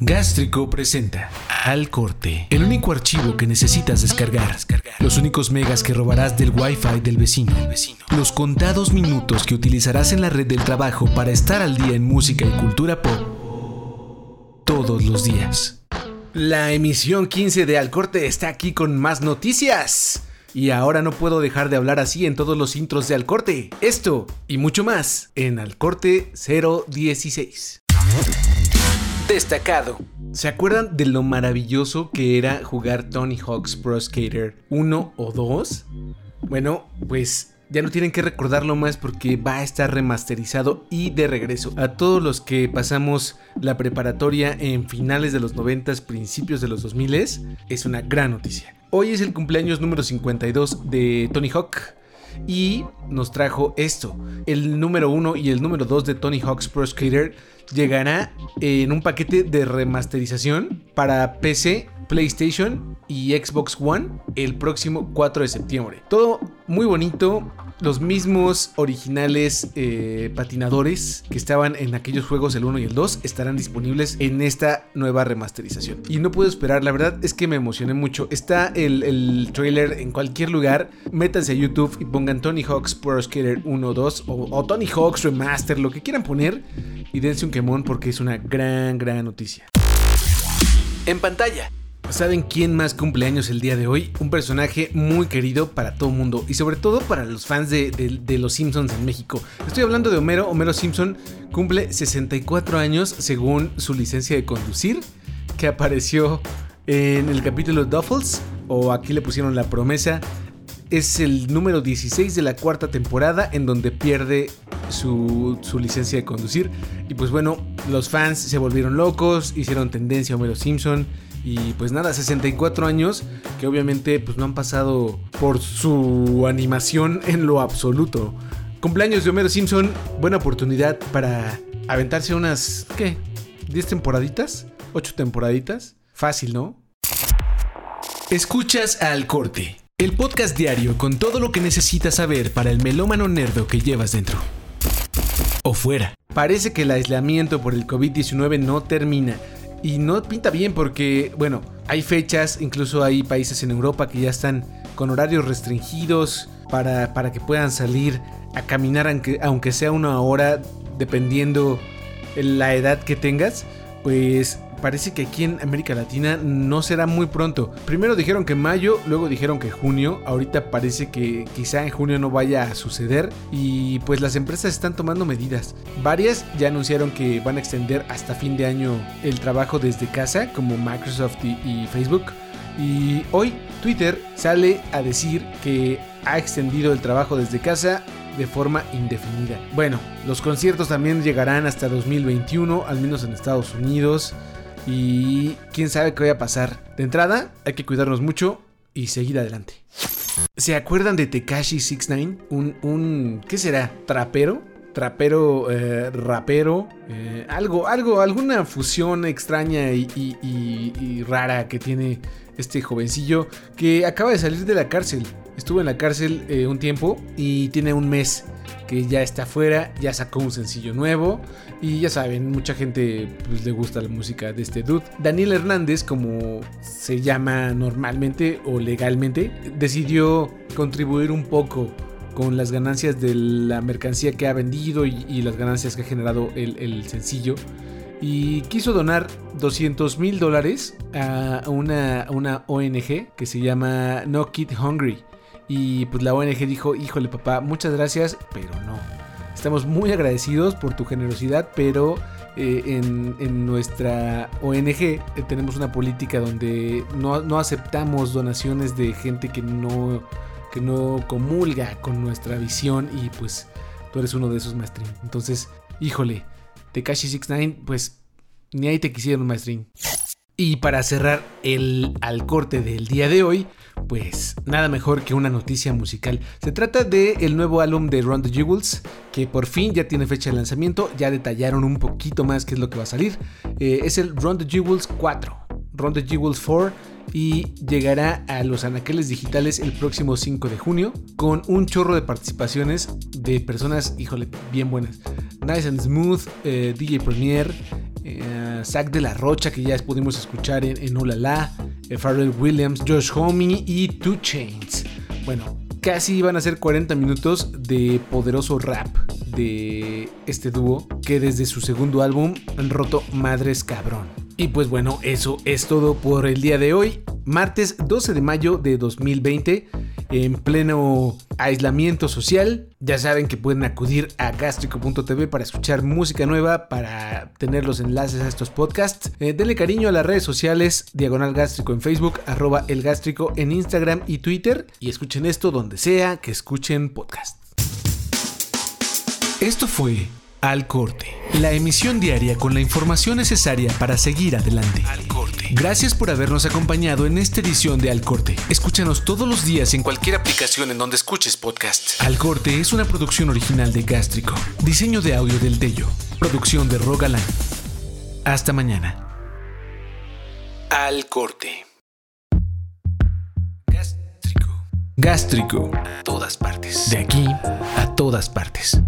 Gástrico presenta Al Corte, el único archivo que necesitas descargar, los únicos megas que robarás del wifi del vecino, los contados minutos que utilizarás en la red del trabajo para estar al día en música y cultura pop todos los días. La emisión 15 de Al Corte está aquí con más noticias. Y ahora no puedo dejar de hablar así en todos los intros de Al Corte. Esto y mucho más en Al Corte 016 destacado. ¿Se acuerdan de lo maravilloso que era jugar Tony Hawk's Pro Skater 1 o 2? Bueno, pues ya no tienen que recordarlo más porque va a estar remasterizado y de regreso. A todos los que pasamos la preparatoria en finales de los 90, principios de los 2000, es una gran noticia. Hoy es el cumpleaños número 52 de Tony Hawk y nos trajo esto. El número 1 y el número 2 de Tony Hawk's Pro Skater llegará en un paquete de remasterización para PC, PlayStation y Xbox One el próximo 4 de septiembre. Todo muy bonito, los mismos originales eh, patinadores que estaban en aquellos juegos el 1 y el 2 estarán disponibles en esta nueva remasterización. Y no puedo esperar, la verdad es que me emocioné mucho. Está el, el trailer en cualquier lugar. Métanse a YouTube y pongan Tony Hawk's Pro Skater 1 2 o, o Tony Hawk's Remaster, lo que quieran poner. Y dense un quemón porque es una gran, gran noticia. En pantalla. ¿Saben quién más cumpleaños el día de hoy? Un personaje muy querido para todo mundo y sobre todo para los fans de, Los Simpsons en México. Estoy hablando de Homero. Homero Simpson cumple 64 años según su licencia de conducir, que apareció en el capítulo Duffles, o aquí le pusieron la promesa. Es el número 16 de la cuarta temporada en donde pierde su, su, licencia de conducir. Y pues bueno, los fans se volvieron locos, hicieron tendencia a Homero Simpson y pues nada, 64 años que obviamente pues no han pasado por su animación en lo absoluto. Cumpleaños de Homero Simpson, buena oportunidad para aventarse unas, ¿qué? ¿10 temporaditas? ¿8 temporaditas? Fácil, ¿no? Escuchas al corte, el podcast diario con todo lo que necesitas saber para el melómano nerdo que llevas dentro. O fuera. Parece que el aislamiento por el COVID-19 no termina y no pinta bien porque, bueno, hay fechas, incluso hay países en Europa que ya están con horarios restringidos para, para que puedan salir a caminar aunque, aunque sea una hora, dependiendo la edad que tengas. Pues parece que aquí en América Latina no será muy pronto. Primero dijeron que mayo, luego dijeron que junio. Ahorita parece que quizá en junio no vaya a suceder. Y pues las empresas están tomando medidas. Varias ya anunciaron que van a extender hasta fin de año el trabajo desde casa, como Microsoft y, Facebook. Y hoy Twitter sale a decir que ha extendido el trabajo desde casa de forma indefinida. Bueno, los conciertos también llegarán hasta 2021, al menos en Estados Unidos. Y quién sabe qué vaya a pasar. De entrada, hay que cuidarnos mucho y seguir adelante. ¿Se acuerdan de Tekashi 69? Un, un ¿qué será? ¿Trapero? Trapero, eh, rapero, eh, algo, algo, alguna fusión extraña y, rara que tiene este jovencillo que acaba de salir de la cárcel. Estuvo en la cárcel eh, un tiempo y tiene un mes que ya está afuera, ya sacó un sencillo nuevo y ya saben, mucha gente pues, le gusta la música de este dude. Daniel Hernández, como se llama normalmente o legalmente, decidió contribuir un poco con las ganancias de la mercancía que ha vendido y, las ganancias que ha generado el, sencillo. Y quiso donar 200 mil dólares a una, una ONG que se llama No Kid Hungry. Y pues la ONG dijo, híjole papá, muchas gracias, pero no. Estamos muy agradecidos por tu generosidad, pero eh, en, nuestra ONG eh, tenemos una política donde no, aceptamos donaciones de gente que no, que no comulga con nuestra visión y pues tú eres uno de esos maestrín. Entonces, híjole, Tekashi 69, pues ni ahí te quisieron maestrín. Y para cerrar el al corte del día de hoy, pues nada mejor que una noticia musical. Se trata del el nuevo álbum de Ron the Jewels, que por fin ya tiene fecha de lanzamiento, ya detallaron un poquito más qué es lo que va a salir. Eh, es el Ron the Jewels 4, Ron the Jewels 4, y llegará a los anaqueles digitales el próximo 5 de junio, con un chorro de participaciones de personas, híjole, bien buenas. Nice and Smooth, eh, DJ Premier, a Zack de la Rocha, que ya pudimos escuchar en, en Olala, Pharrell Williams, Josh Homme y Two Chains. Bueno, casi iban a ser 40 minutos de poderoso rap de este dúo que desde su segundo álbum han roto madres cabrón. Y pues bueno, eso es todo por el día de hoy, martes 12 de mayo de 2020 en pleno aislamiento social. Ya saben que pueden acudir a gastrico.tv para escuchar música nueva, para tener los enlaces a estos podcasts. Eh, denle cariño a las redes sociales, Diagonal Gástrico en Facebook, arroba el gástrico en Instagram y Twitter. Y escuchen esto donde sea que escuchen podcast. Esto fue Al Corte, la emisión diaria con la información necesaria para seguir adelante. Al Corte. Gracias por habernos acompañado en esta edición de Al Corte. Escúchanos todos los días en cualquier aplicación en donde escuches podcast. Al Corte es una producción original de Gástrico. Diseño de audio del Tello. Producción de Rogaland. Hasta mañana. Al Corte. Gástrico. Gástrico. A todas partes. De aquí a todas partes.